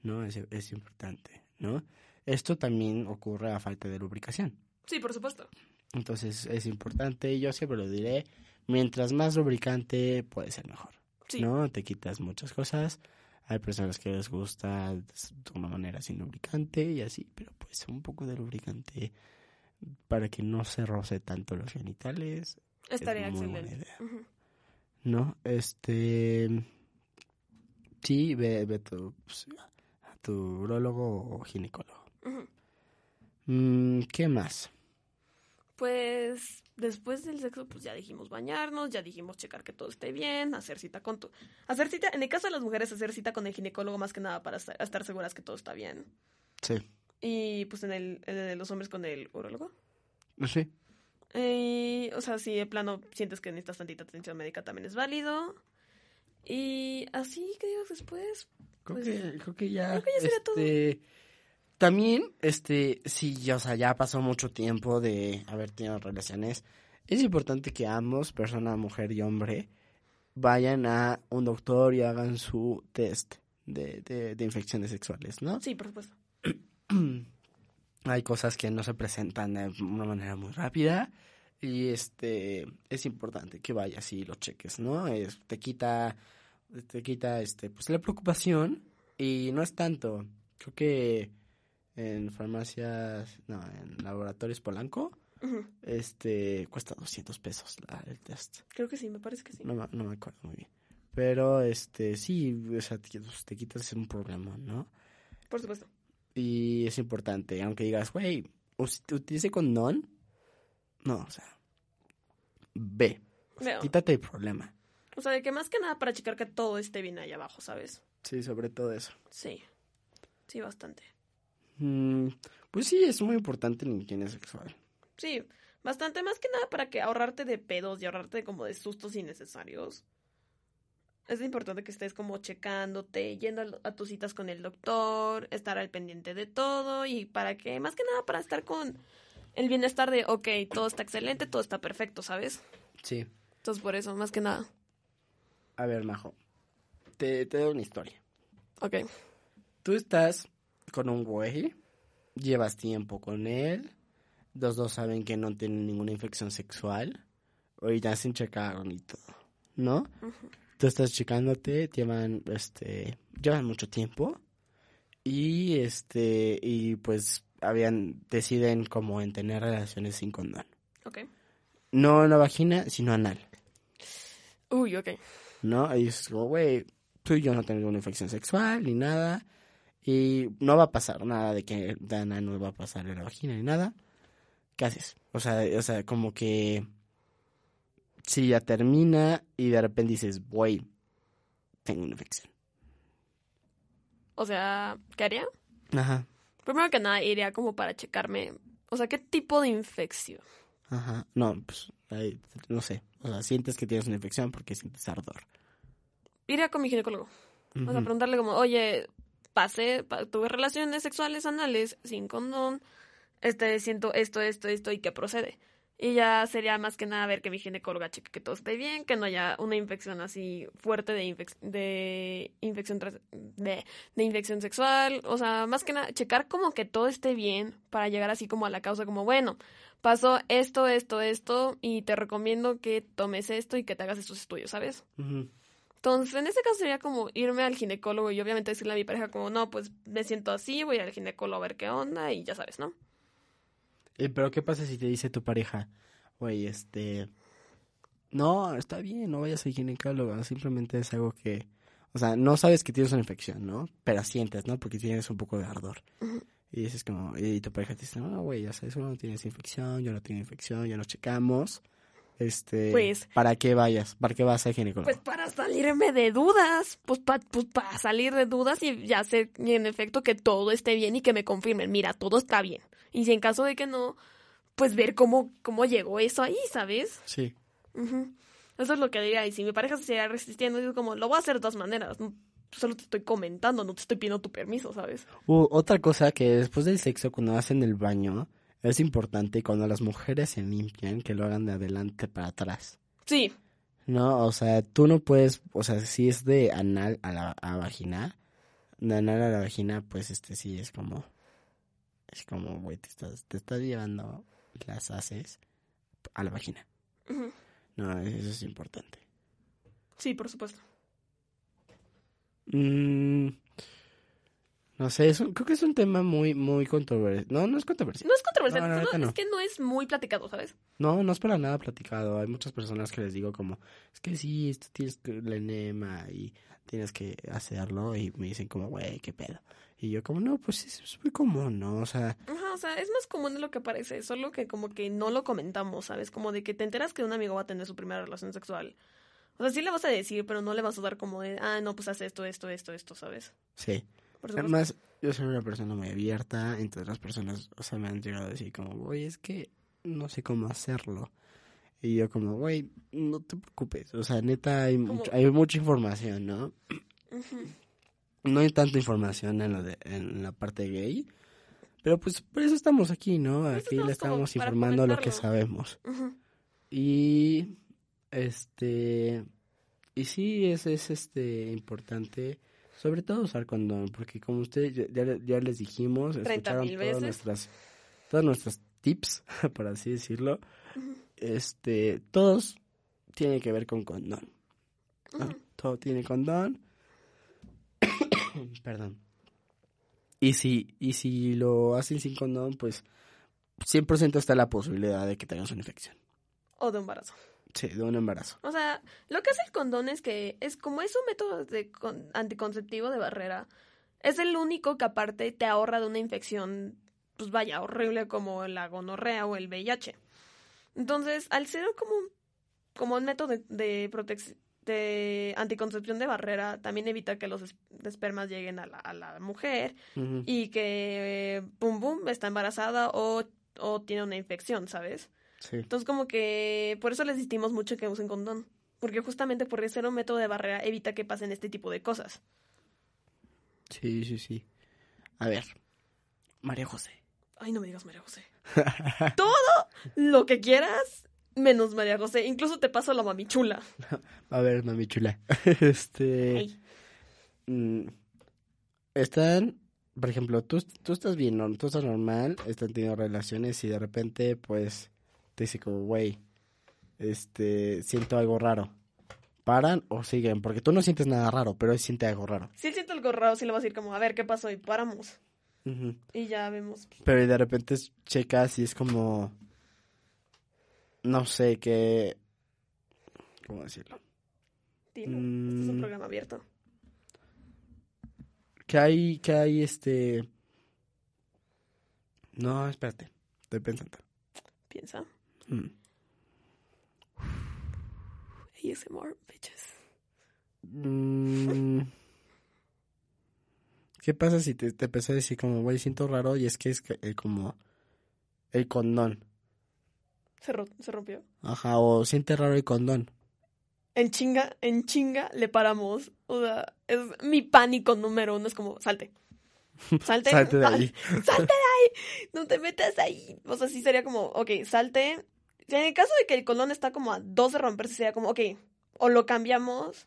¿no? Es, es importante, ¿no? Esto también ocurre a falta de lubricación. Sí, por supuesto. Entonces es importante, y yo siempre lo diré, mientras más lubricante puede ser mejor, Sí. ¿no? Te quitas muchas cosas, hay personas que les gusta de una manera sin lubricante y así, pero pues un poco de lubricante para que no se roce tanto los genitales, Estaría muy buena excelente. idea. ¿no? Este, sí, ve, ve tu, pues, a tu urologo o ginecólogo. Mm, ¿Qué más? Pues después del sexo, pues ya dijimos bañarnos, ya dijimos checar que todo esté bien, hacer cita con tu... Hacer cita, en el caso de las mujeres, hacer cita con el ginecólogo más que nada para estar, estar seguras que todo está bien. Sí, Y pues en el, en el de los hombres con el urólogo. sí. Y, o sea, si de plano sientes que necesitas tantita atención médica también es válido. Y así que digas después. Creo, Pues, que, creo que ya. creo que ya sería todo. También, este, sí, ya, o sea, ya pasó mucho tiempo de haber tenido relaciones. Es importante que ambos, persona, mujer y hombre, vayan a un doctor y hagan su test de, de, de infecciones sexuales, ¿no? Sí, por supuesto. Hay cosas que no se presentan de una manera muy rápida y este es importante que vayas y lo cheques, ¿no? Es- te quita te quita este pues la preocupación y no es tanto. Creo que en farmacias, no, en laboratorios Polanco, este cuesta 200 pesos la- el test. Creo que sí, me parece que sí. No, me- no me acuerdo muy bien. Pero este sí, o sea, te, te quitas un problema, ¿no? Por supuesto. Y es importante, aunque digas, güey, utilice condón. No, o sea, ve, Veo. quítate el problema. O sea, de que más que nada para checar que todo esté bien ahí abajo, ¿sabes? Sí, sobre todo eso. Sí. Sí, bastante. Mm, pues sí, es muy importante la higiene sexual. Sí, bastante más que nada para que ahorrarte de pedos y ahorrarte como de sustos innecesarios. es importante que estés como checándote, yendo a, a tus citas con el doctor, estar al pendiente de todo y para que, más que nada, para estar con el bienestar de, ok, todo está excelente, todo está perfecto, ¿sabes? Sí. Entonces, por eso, más que nada. A ver, Majo. Te, te doy una historia. Ok. Tú estás con un güey, llevas tiempo con él, los dos saben que no tienen ninguna infección sexual, ahorita sin checaron y todo, ¿no? Tú estás checándote, llevan, este, llevan mucho tiempo y, este, y pues habían, deciden como en tener relaciones sin condón. Ok. No en la vagina, sino anal, Uy, ok. ¿no? Y es como, güey, tú y yo no tenemos una infección sexual ni nada. Y no va a pasar nada de que de anal no va a pasar en la vagina ni nada. ¿Qué haces? O sea, o sea, como que si ya termina y de repente dices, güey, tengo una infección. O sea, ¿qué haría? Ajá, Primero que nada, iría como para checarme. O sea, ¿qué tipo de infección? ajá. No, pues, ahí, no sé. O sea, sientes que tienes una infección porque sientes ardor. Iría con mi ginecólogo. O sea, preguntarle como, oye, pasé, pa- tuve relaciones sexuales anales sin condón, este, siento esto, esto, esto, y qué procede. Y ya sería más que nada ver que mi ginecóloga cheque que todo esté bien, que no haya una infección así fuerte de, infec- de infección de, de infección sexual. O sea, más que nada, checar como que todo esté bien para llegar así como a la causa, como, bueno, pasó esto, esto, esto, y te recomiendo que tomes esto y que te hagas estos estudios, ¿sabes? Entonces, en ese caso sería como irme al ginecólogo y obviamente decirle a mi pareja como, no, pues me siento así, voy al ginecólogo a ver qué onda y ya sabes, ¿no? Eh, Pero ¿qué pasa si te dice tu pareja, güey, este, no, está bien, no vayas al ginecólogo, simplemente es algo que, o sea, no sabes que tienes una infección, ¿no? Pero sientes, ¿no? Porque tienes un poco de ardor. Y dices como, y tu pareja te dice, no, güey, ya sabes, uno no tienes infección, yo no tengo infección, ya nos checamos. Este, Pues- ¿para qué vayas? ¿Para qué vas al ginecólogo? Pues para salirme de dudas, pues para pues pa salir de dudas y ya sé y en efecto que todo esté bien y que me confirmen, mira, todo está bien. Y si en caso de que no, pues ver cómo, cómo llegó eso ahí, ¿sabes? Sí. Eso es lo que diría. Y si mi pareja se sigue resistiendo, digo como, lo voy a hacer de todas maneras. Solo te estoy comentando, no te estoy pidiendo tu permiso, ¿sabes? Uh, otra cosa que después del sexo, cuando hacen el baño, es importante cuando las mujeres se limpian que lo hagan de adelante para atrás. Sí, No, o sea, tú no puedes, o sea, si es de anal a la a vagina, de anal a la vagina, pues este sí es como, es como, güey, te estás, te estás llevando las haces a la vagina. No, eso es importante. sí, por supuesto. Mm, no sé, es un- creo que es un tema muy, muy controversial. No, no es controversial. No es controversial, No, no. es que no es muy platicado, ¿sabes? No, no es para nada platicado. Hay muchas personas que les digo como, es que sí, esto tienes que el enema y tienes que hacerlo y me dicen como, güey, qué pedo. Y yo como, no, pues es, es muy común, ¿no? O sea, Ajá, o sea, es más común de lo que parece, solo que como que no lo comentamos, ¿sabes? Como de que te enteras que un amigo va a tener su primera relación sexual. O sea, sí le vas a decir, pero no le vas a dar como de, ah, no, pues haz esto, esto, esto, esto, ¿sabes? sí. Por supuesto. Además, yo soy una persona muy abierta, entonces las personas, o sea, me han llegado a decir como, güey, es que no sé cómo hacerlo. Y yo como, güey, no te preocupes. O sea, neta, hay, mucho- hay mucha información, ¿no? No hay tanta información en, lo de, en la parte gay. Pero pues por eso estamos aquí, ¿no? Aquí le estamos informando lo que sabemos. Y este y sí es, es este importante sobre todo usar condón, porque como ustedes ya, ya- ya les dijimos, 30 escucharon todas veces. nuestras todas nuestras tips, por así decirlo. Este, todos tienen que ver con condón. Todo tiene condón. Perdón. Y si, y si lo hacen sin condón, pues 100% está la posibilidad de que tengas una infección. O de embarazo. Sí, de un embarazo. O sea, lo que hace el condón es que es como es un método de con- anticonceptivo de barrera, es el único que aparte te ahorra de una infección, pues vaya, horrible como la gonorrea o el VIH. Entonces, al ser como, un- como un método de, de protec- de anticoncepción de barrera, también evita que los es- espermas lleguen a la, a la mujer y que, eh, pum, pum, está embarazada o, o tiene una infección, ¿sabes? Sí. Entonces como que por eso les insistimos mucho que usen condón. Porque justamente por ser un método de barrera evita que pasen este tipo de cosas. Sí, sí, sí. A ver, María José. Ay, no me digas María José. Todo lo que quieras, menos María José. Incluso te paso la mamichula. A ver, mami chula. Este. Ay. mm, están, por ejemplo, tú, tú estás bien, ¿no? tú estás normal, están teniendo relaciones y de repente, pues, te dice como, güey, este, siento algo raro. ¿Paran o siguen? Porque tú no sientes nada raro, pero él siente algo raro. Si él siente algo raro, sí le vas a decir como, a ver, ¿qué pasó? Y paramos. Y ya vemos. Pero de repente checas y es como, no sé, qué, ¿cómo decirlo? Dilo. Este es un Mm. programa abierto. Que hay, que hay este... No, espérate, estoy pensando. Piensa. Mm. ASMR, bitches. Mm. ¿Qué pasa si te, te empezó a decir como, güey, siento raro y es que es eh, como el condón? Se, ro- se rompió. Ajá, o siente raro el condón. En chinga, en chinga le paramos. O sea, es mi pánico número uno. Es como, salte. Salte. Salte de ahí. Salte de ahí. No te metas ahí. O sea, sí sería como, ok, salte. En el caso de que el colón está como a dos de romperse, sería como, ok, o lo cambiamos,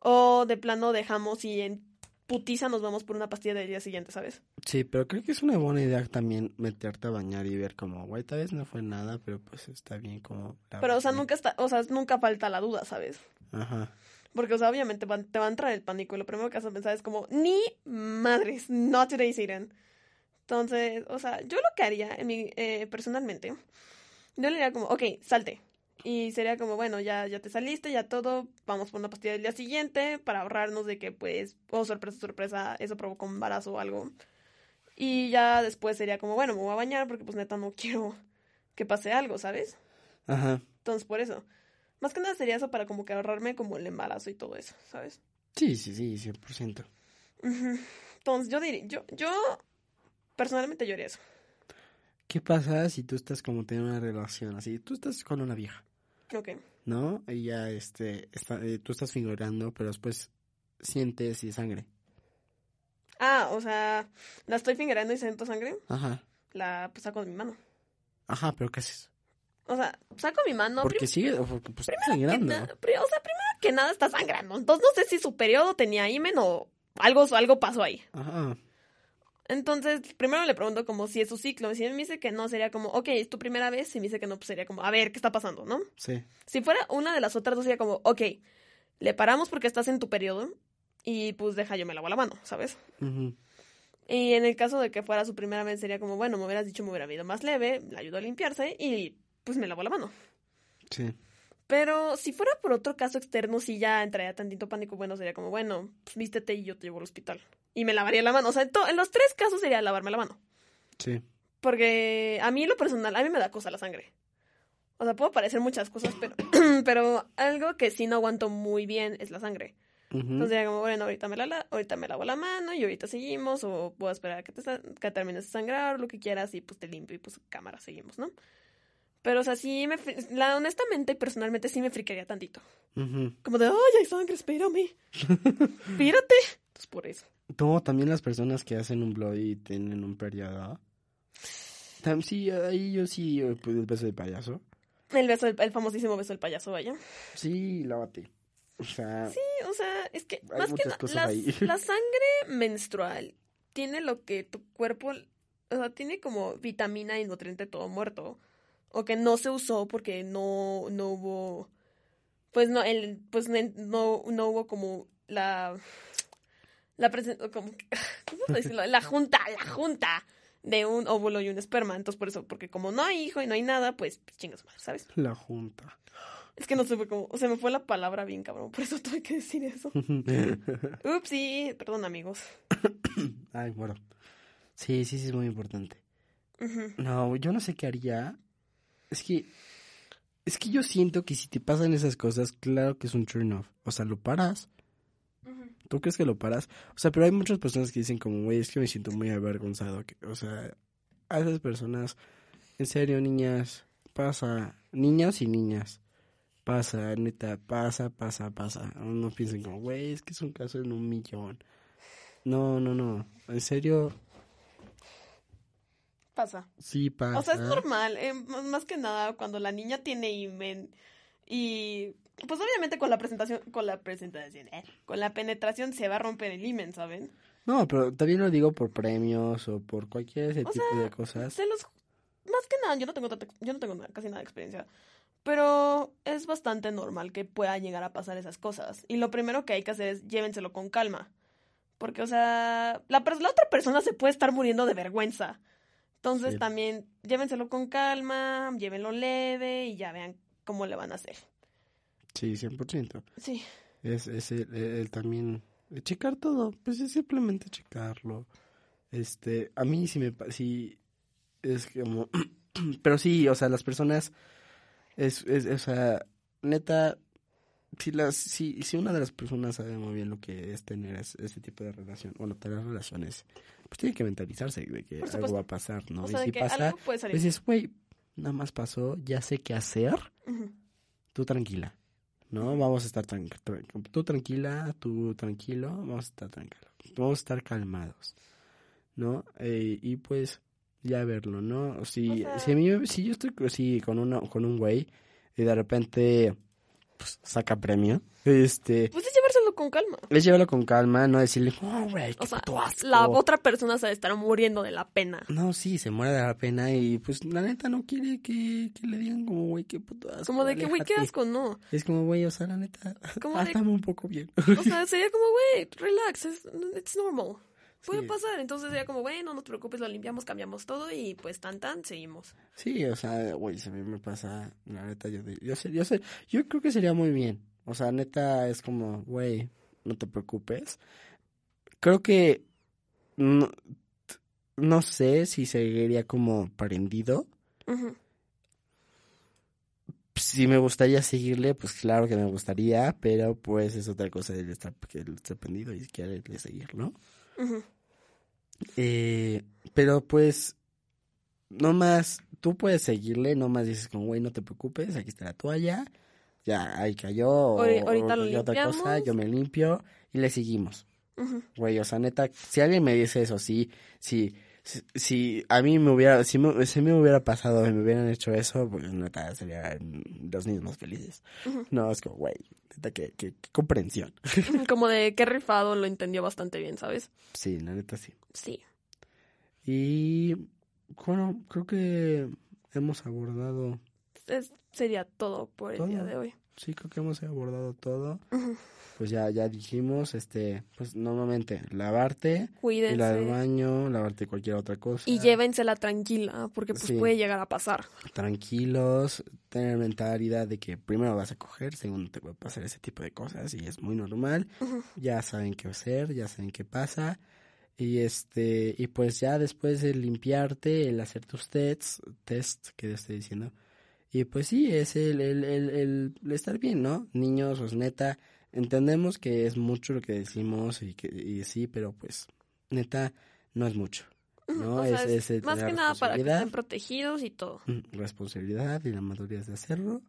o de plano dejamos y en putiza nos vamos por una pastilla del día siguiente, ¿sabes? Sí, pero creo que es una buena idea también meterte a bañar y ver como, güey, tal vez no fue nada, pero pues está bien como... la Pero, o sea, bañé". nunca está, o sea, nunca falta la duda, ¿sabes? Aja. Porque, o sea, obviamente van- te va a entrar el pánico y lo primero que vas a pensar es como, ni madres, not today, Siren. Entonces, o sea, yo lo que haría, en mi, eh, personalmente, yo le diría como, ok, salte. Y sería como, bueno, ya, ya te saliste, ya todo, vamos por una pastilla del día siguiente para ahorrarnos de que, pues, oh, sorpresa, sorpresa, eso provocó un embarazo o algo. Y ya después sería como, bueno, me voy a bañar porque, pues, neta, no quiero que pase algo, ¿sabes? Ajá. Entonces, por eso. Más que nada sería eso para como que ahorrarme como el embarazo y todo eso, ¿sabes? Sí, sí, sí, 100%. Ujú. Entonces, yo diría, yo, yo, personalmente yo haría eso. ¿Qué pasa si tú estás como teniendo una relación así? Tú estás con una vieja, Ok. ¿no? Y ya, este, está, eh, tú estás figurando, pero después sientes y sangre. Ah, o sea, la estoy fingerando y siento sangre, Ajá. la pues, saco de mi mano. Ajá, pero ¿qué haces? O sea, saco mi mano. porque sigue, porque pues está sangrando. na- pri- o sea, primero que nada está sangrando. Entonces, no sé si su periodo tenía himen o algo, algo pasó ahí. Ajá. Entonces, primero le pregunto como si es su ciclo. Si él me dice que no, sería como, ok, es tu primera vez. Si me dice que no, pues sería como, a ver, ¿qué está pasando, no? Sí. Si fuera una de las otras dos, sería como, ok, le paramos porque estás en tu periodo y pues deja, yo me lavo la mano, ¿sabes? Y en el caso de que fuera su primera vez, sería como, bueno, me hubieras dicho, me hubiera ido más leve, le ayudo a limpiarse y pues me lavo la mano. Sí. Pero si fuera por otro caso externo, si ya entraría tantito pánico, bueno, sería como, bueno, pues vístete y yo te llevo al hospital. Y me lavaría la mano. O sea, en, en los tres casos sería lavarme la mano. Sí. Porque a mí lo personal, a mí me da cosa la sangre. O sea, puedo parecer muchas cosas, pero, pero algo que sí no aguanto muy bien es la sangre. Entonces sería como, bueno, ahorita me, la, ahorita me lavo la mano y ahorita seguimos, o puedo esperar a que, te, que termines de sangrar lo que quieras y pues te limpio y pues cámara, seguimos, ¿no? Pero, o sea, sí me... La, honestamente y personalmente sí me fricaría tantito. Como de, ay, hay sangre, espérame. Espérate. Entonces, por eso. No, también las personas que hacen un blog y tienen un periodo. Tam- sí, ahí yo sí, eh, pues, el beso de payaso. El beso, del- el, famosísimo beso del payaso, vaya. Sí, lávate. O sea, Sí, o sea, es que Hay más que muchas cosas la, ahí. la sangre menstrual tiene lo que tu cuerpo, o sea, tiene como vitamina y nutriente todo muerto. O que no se usó porque no, no hubo, pues no, el, pues no, no hubo como la, la presen- como, ¿cómo decirlo? La junta, la junta de un óvulo y un esperma. Entonces, por eso, porque como no hay hijo y no hay nada, pues, pues chingas madre, ¿sabes? la junta. Es que no sé cómo, se me fue la palabra bien, cabrón, por eso tuve que decir eso. Upsi, perdón, amigos. Ay, bueno. Sí, sí, sí, es muy importante. No, yo no sé qué haría. Es que. Es que yo siento que si te pasan esas cosas, claro que es un turn off. O sea, lo paras. ¿Tú crees que lo paras? O sea, pero hay muchas personas que dicen como, güey, es que me siento muy avergonzado. que- o sea, a esas personas, en serio, niñas, pasa, niños y niñas, Pasa, neta, pasa, pasa, pasa. No piensen como, güey, es que es un caso en un millón. No, no, no. En serio, Pasa. sí pasa. O sea, es normal. eh, más que nada, cuando la niña tiene imen y. Pues obviamente con la presentación, con la presentación, eh, con la penetración se va a romper el imen, ¿saben? No, pero también lo digo por premios o por cualquier ese O tipo sea, de cosas. Se los. Más que nada, yo no tengo yo no tengo nada- casi nada de experiencia. Pero es bastante normal que pueda llegar a pasar esas cosas. Y lo primero que hay que hacer es llévenselo con calma. Porque, o sea, la, otra persona se puede estar muriendo de vergüenza. Entonces Sí. también llévenselo con calma, llévenlo leve y ya vean cómo le van a hacer. Sí, 100%. Sí. Es, es el, el también eh, checar todo, pues es simplemente checarlo. Este, a mí sí me sí es como pero sí, o sea, las personas es, es o sea, neta si las si, si una de las personas sabe muy bien lo que es tener es- ese tipo de relación, bueno, tener relaciones, pues tiene que mentalizarse de que algo va a pasar, ¿no? o sea, y si que pasa, algo puede salir. pues dices, güey, nada más pasó, ya sé qué hacer tú tranquila, ¿no? Vamos a estar tran- tran- tú tranquila, tú tranquilo, vamos a estar tranquilos, vamos a estar calmados, ¿no? Eh, y pues ya verlo, ¿no? Si, O sea- si, a mí, si yo estoy así con, una, con un güey y de repente pues, saca premio, este, Pues es con calma. es llevarlo con calma, no decirle, oh, güey, qué O sea, puto asco". la otra persona se estar muriendo de la pena. No, sí, se muere de la pena y pues la neta no quiere que, que le digan como, güey, qué puto asco. Como de que, güey, qué aléjate". asco, no. Es como, güey, o sea, la neta, Como de- un poco bien. O sea, sería como, güey, relax, es, it's normal. Puede Sí. pasar. Entonces sería como, bueno, no te preocupes, lo limpiamos, cambiamos todo y pues tan tan, seguimos. Sí, o sea, güey, si a mí me pasa, la neta, yo, yo sé, yo sé, yo creo que sería muy bien. O sea, neta, es como, güey, no te preocupes. Creo que, no, no sé si seguiría como prendido. Ujú. Si me gustaría seguirle, pues claro que me gustaría, pero pues es otra cosa el estar, prendido y quererle seguir, ¿no? Eh, pero pues, no más, tú puedes seguirle, no más dices como, güey, no te preocupes, aquí está la toalla, ya ahí cayó, o, Ahori- ahorita o lo cualquier otra cosa, yo me limpio y le seguimos. Güey, o sea, neta, si alguien me dice eso, sí, sí, si, si a mí me hubiera, si me, si me hubiera pasado y me hubieran hecho eso, pues neta, serían los niños más felices. No, es como, güey, neta, qué, qué, qué comprensión. Como de qué rifado lo entendió bastante bien, ¿sabes? Sí, la neta sí. Sí. Y bueno, creo que hemos abordado, Es- sería todo por el Todo. día de hoy. sí, creo que hemos abordado todo. Pues ya, ya dijimos, este, pues normalmente lavarte, ir al Cuídense. baño, lavarte cualquier otra cosa. Y llévensela tranquila, porque pues Sí. puede llegar a pasar. Tranquilos, tener mentalidad de que primero vas a coger, segundo te puede pasar ese tipo de cosas y es muy normal. Ya saben qué hacer, ya saben qué pasa. Y este, y pues ya después de limpiarte, el hacer tus tests, test que te estoy diciendo. Y pues sí, es el, el, el, estar bien, ¿no? Niños, pues neta, entendemos que es mucho lo que decimos y que y sí, pero pues neta, no es mucho. ¿no? O sea, es, más que nada para que estén protegidos y todo. Mm, responsabilidad y la madurez de hacerlo.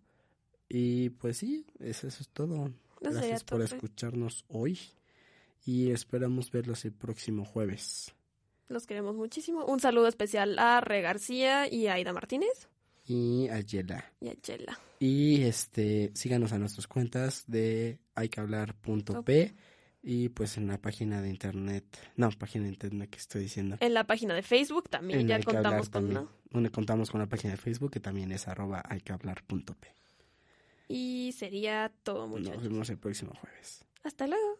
Y pues sí, eso, eso es todo. Sería Gracias por todo. escucharnos hoy y esperamos verlos el próximo jueves. Los queremos muchísimo. Un saludo especial a Re García y a Aida Martínez Y a Yela. y a Chela. Y este, síganos a nuestras cuentas de hayquehablar.p y pues en la página de internet, no, página de internet que estoy diciendo. En la página de Facebook también En ya contamos con también, una. donde contamos con la página de Facebook que también es arroba hayquehablar.p. Y sería todo, Nos muchachos. vemos el próximo jueves. Hasta luego.